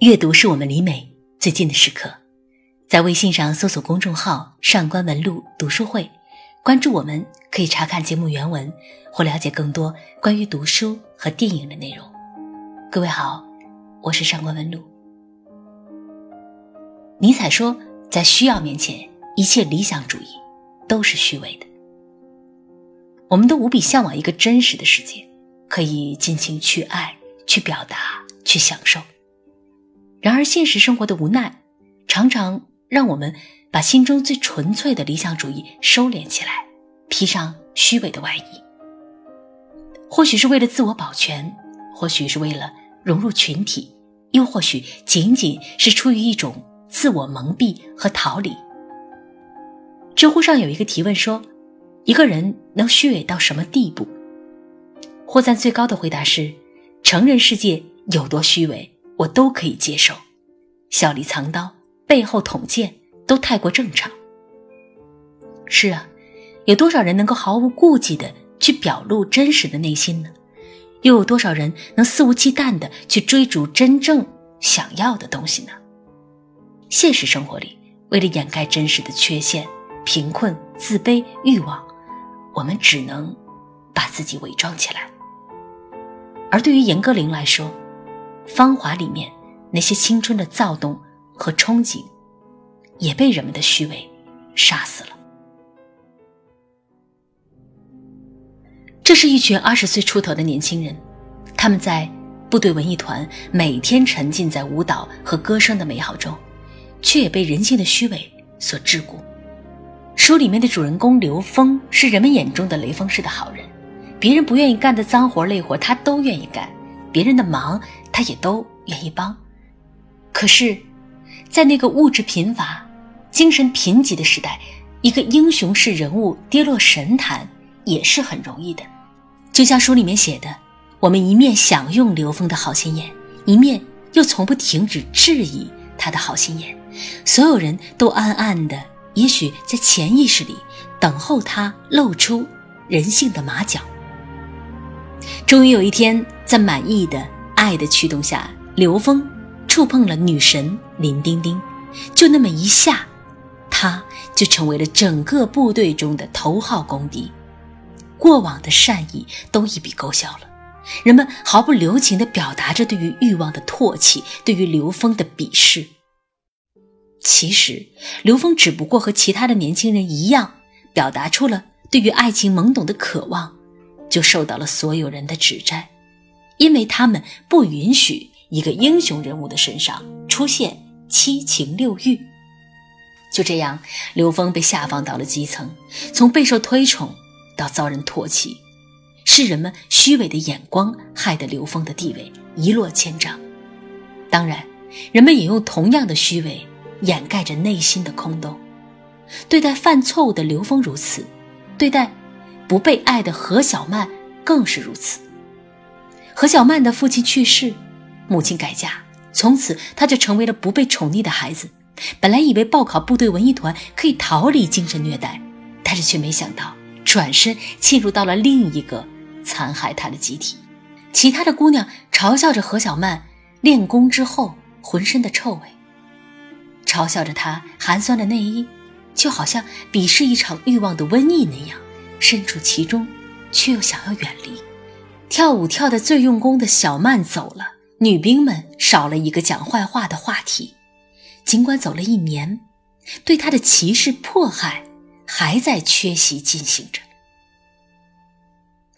阅读是我们离美最近的时刻，在微信上搜索公众号“上官文录读书会”，关注我们，可以查看节目原文或了解更多关于读书和电影的内容。各位好，我是上官文录。尼采说，在需要面前，一切理想主义都是虚伪的。我们都无比向往一个真实的世界，可以尽情去爱、去表达、去享受。然而，现实生活的无奈，常常让我们把心中最纯粹的理想主义收敛起来，披上虚伪的外衣。或许是为了自我保全，或许是为了融入群体，又或许仅仅是出于一种自我蒙蔽和逃离。知乎上有一个提问说：“一个人能虚伪到什么地步？”获赞最高的回答是：“成人世界有多虚伪。”我都可以接受，笑里藏刀，背后捅剑，都太过正常。是啊，有多少人能够毫无顾忌的去表露真实的内心呢？又有多少人能肆无忌惮的去追逐真正想要的东西呢？现实生活里，为了掩盖真实的缺陷、贫困、自卑、欲望，我们只能把自己伪装起来。而对于严歌苓来说，芳华里面那些青春的躁动和憧憬，也被人们的虚伪杀死了。这是一群二十岁出头的年轻人，他们在部队文艺团每天沉浸在舞蹈和歌声的美好中，却也被人性的虚伪所桎梏。书里面的主人公刘峰是人们眼中的雷锋式的好人，别人不愿意干的脏活累活他都愿意干，别人的忙。他也都愿意帮，可是，在那个物质贫乏、精神贫瘠的时代，一个英雄式人物跌落神坛也是很容易的。就像书里面写的，我们一面享用刘峰的好心眼，一面又从不停止质疑他的好心眼。所有人都暗暗的，也许在潜意识里等候他露出人性的马脚。终于有一天，在满意的。爱的驱动下，刘峰触碰了女神林丁丁，就那么一下，他就成为了整个部队中的头号公敌。过往的善意都一笔勾销了，人们毫不留情地表达着对于欲望的唾弃，对于刘峰的鄙视。其实，刘峰只不过和其他的年轻人一样，表达出了对于爱情懵懂的渴望，就受到了所有人的指摘。因为他们不允许一个英雄人物的身上出现七情六欲，就这样，刘峰被下放到了基层，从备受推崇到遭人唾弃，是人们虚伪的眼光害得刘峰的地位一落千丈。当然，人们也用同样的虚伪掩盖着内心的空洞。对待犯错误的刘峰如此，对待不被爱的何小曼更是如此。何小曼的父亲去世，母亲改嫁，从此她就成为了不被宠溺的孩子。本来以为报考部队文艺团可以逃离精神虐待，但是却没想到转身进入到了另一个残害她的集体。其他的姑娘嘲笑着何小曼练功之后浑身的臭味，嘲笑着她寒酸的内衣，就好像鄙视一场欲望的瘟疫那样，身处其中，却又想要远离。跳舞跳得最用功的小曼走了，女兵们少了一个讲坏话的话题。尽管走了一年，对她的歧视迫害还在缺席进行着。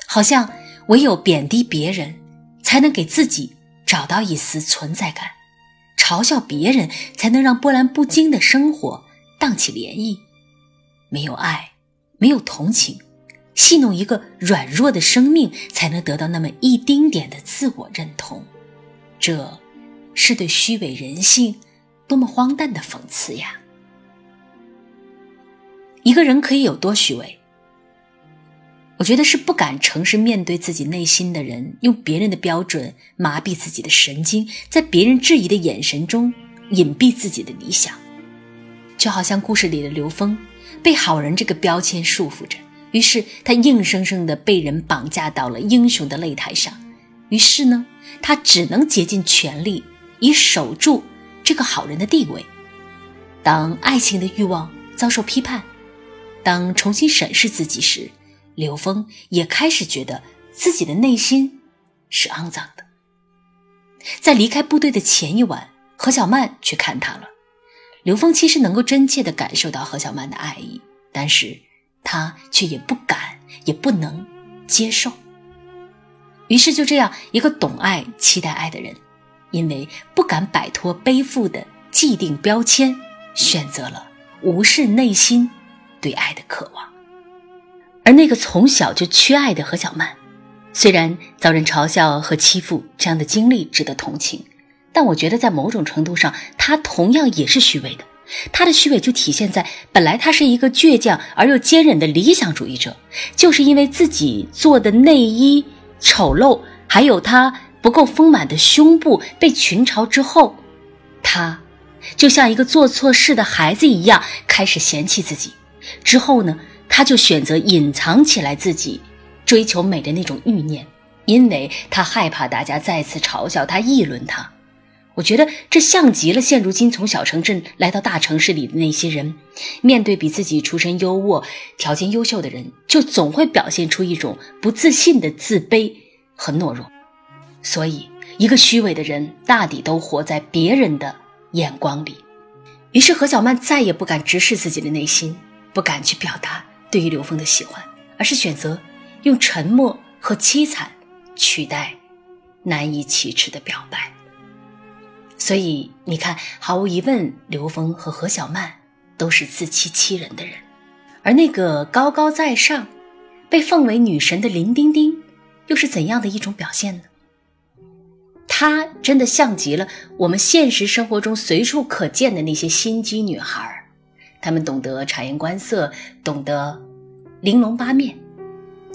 好像唯有贬低别人，才能给自己找到一丝存在感；嘲笑别人，才能让波澜不惊的生活荡起涟漪。没有爱，没有同情。戏弄一个软弱的生命，才能得到那么一丁点的自我认同，这是对虚伪人性多么荒诞的讽刺呀！一个人可以有多虚伪？我觉得是不敢诚实面对自己内心的人，用别人的标准麻痹自己的神经，在别人质疑的眼神中隐蔽自己的理想，就好像故事里的刘峰，被好人这个标签束缚着。于是他硬生生的被人绑架到了英雄的擂台上，于是呢，他只能竭尽全力以守住这个好人的地位。当爱情的欲望遭受批判，当重新审视自己时，刘峰也开始觉得自己的内心是肮脏的。在离开部队的前一晚，何小曼去看他了。刘峰其实能够真切地感受到何小曼的爱意，但是他却也不敢，也不能接受。于是就这样，一个懂爱、期待爱的人，因为不敢摆脱背负的既定标签，选择了无视内心对爱的渴望。而那个从小就缺爱的何小曼，虽然遭人嘲笑和欺负，这样的经历值得同情。但我觉得，在某种程度上，她同样也是虚伪的。他的虚伪就体现在，本来他是一个倔强而又坚韧的理想主义者，就是因为自己做的内衣丑陋，还有他不够丰满的胸部被群嘲之后，他就像一个做错事的孩子一样，开始嫌弃自己。之后呢，他就选择隐藏起来自己追求美的那种欲念，因为他害怕大家再次嘲笑他、议论他。我觉得这像极了现如今从小城镇来到大城市里的那些人，面对比自己出身优渥、条件优秀的人，就总会表现出一种不自信的自卑和懦弱。所以，一个虚伪的人大抵都活在别人的眼光里。于是，何小曼再也不敢直视自己的内心，不敢去表达对于刘峰的喜欢，而是选择用沉默和凄惨取代难以启齿的表白。所以你看，毫无疑问，刘峰和何小曼都是自欺欺人的人，而那个高高在上、被奉为女神的林丁丁，又是怎样的一种表现呢？她真的像极了我们现实生活中随处可见的那些心机女孩她们懂得察言观色，懂得玲珑八面，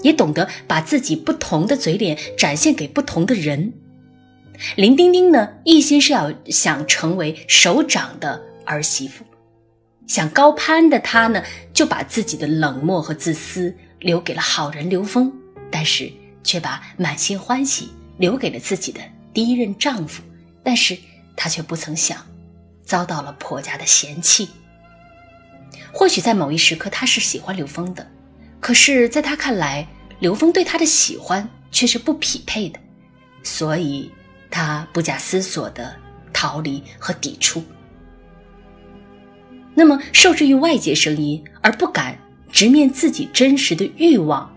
也懂得把自己不同的嘴脸展现给不同的人。林丁丁呢，一心是要想成为首长的儿媳妇，想高攀的她呢，就把自己的冷漠和自私留给了好人刘峰，但是却把满心欢喜留给了自己的第一任丈夫，但是她却不曾想，遭到了婆家的嫌弃。或许在某一时刻，她是喜欢刘峰的，可是在她看来，刘峰对她的喜欢却是不匹配的，所以。他不假思索的逃离和抵触。那么，受制于外界声音而不敢直面自己真实的欲望，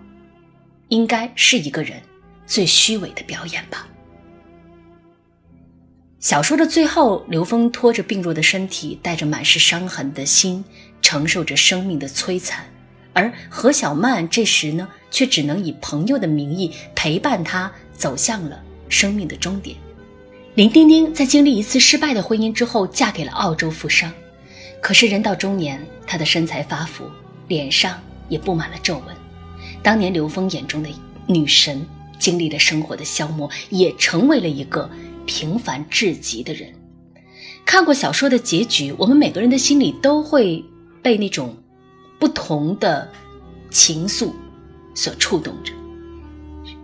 应该是一个人最虚伪的表演吧。小说的最后，刘峰拖着病弱的身体，带着满是伤痕的心，承受着生命的摧残，而何小曼这时呢，却只能以朋友的名义陪伴他走向了。生命的终点，林丁丁在经历一次失败的婚姻之后，嫁给了澳洲富商。可是人到中年，她的身材发福，脸上也布满了皱纹。当年刘峰眼中的女神，经历了生活的消磨，也成为了一个平凡至极的人。看过小说的结局，我们每个人的心里都会被那种不同的情愫所触动着。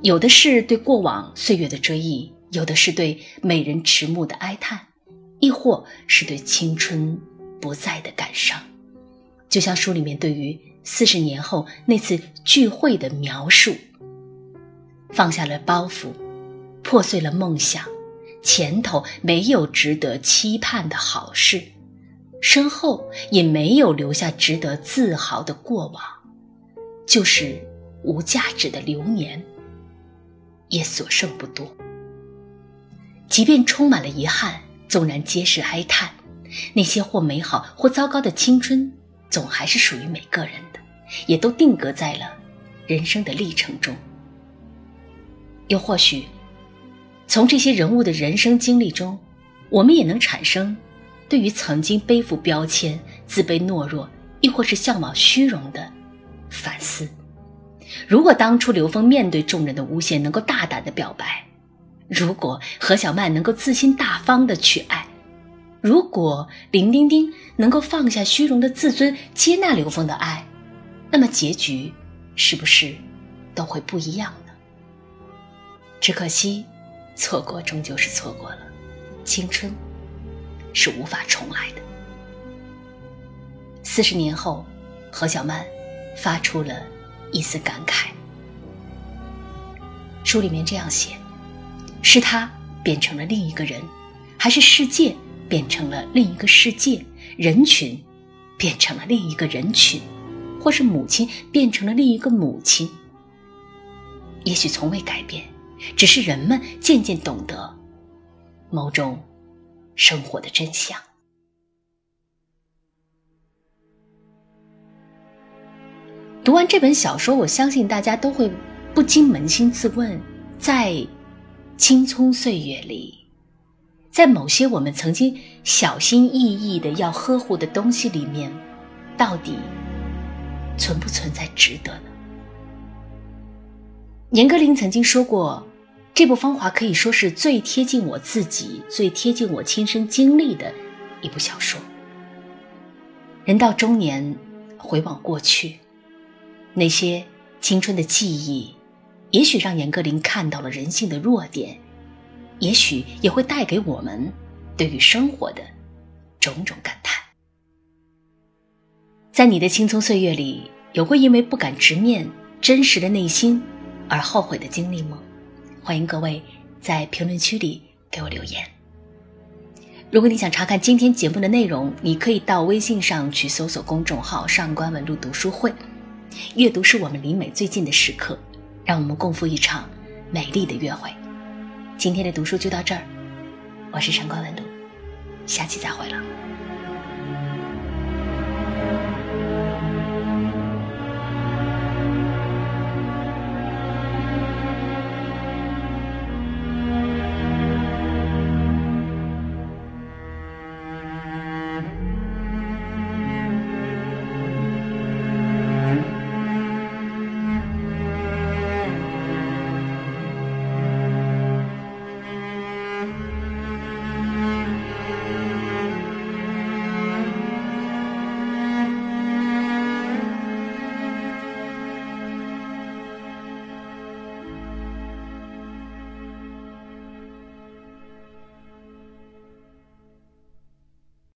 有的是对过往岁月的追忆，有的是对美人迟暮的哀叹，亦或是对青春不在的感伤。就像书里面对于四十年后那次聚会的描述：放下了包袱，破碎了梦想，前头没有值得期盼的好事，身后也没有留下值得自豪的过往，就是无价值的流年。也所剩不多。即便充满了遗憾，纵然皆是哀叹，那些或美好或糟糕的青春，总还是属于每个人的，也都定格在了人生的历程中。又或许，从这些人物的人生经历中，我们也能产生对于曾经背负标签、自卑懦弱，亦或是向往虚荣的。如果当初刘峰面对众人的诬陷能够大胆的表白，如果何小曼能够自信大方的去爱，如果林丁丁能够放下虚荣的自尊接纳刘峰的爱，那么结局是不是都会不一样呢？只可惜，错过终究是错过了。青春是无法重来的。四十年后，何小曼发出了一丝感慨。书里面这样写：是他变成了另一个人，还是世界变成了另一个世界？人群变成了另一个人群，或是母亲变成了另一个母亲？也许从未改变，只是人们渐渐懂得某种生活的真相。读完这本小说，我相信大家都会不禁扪心自问：在青葱岁月里，在某些我们曾经小心翼翼的要呵护的东西里面，到底存不存在值得呢？严歌苓曾经说过，这部《芳华》可以说是最贴近我自己、最贴近我亲身经历的一部小说。人到中年，回望过去。那些青春的记忆，也许让严歌苓看到了人性的弱点，也许也会带给我们对于生活的种种感叹。在你的青葱岁月里，有过因为不敢直面真实的内心而后悔的经历吗？欢迎各位在评论区里给我留言。如果你想查看今天节目的内容，你可以到微信上去搜索公众号“上官文露读书会”。阅读是我们离美最近的时刻，让我们共赴一场美丽的约会。今天的读书就到这儿，我是陈光文读，下期再会了。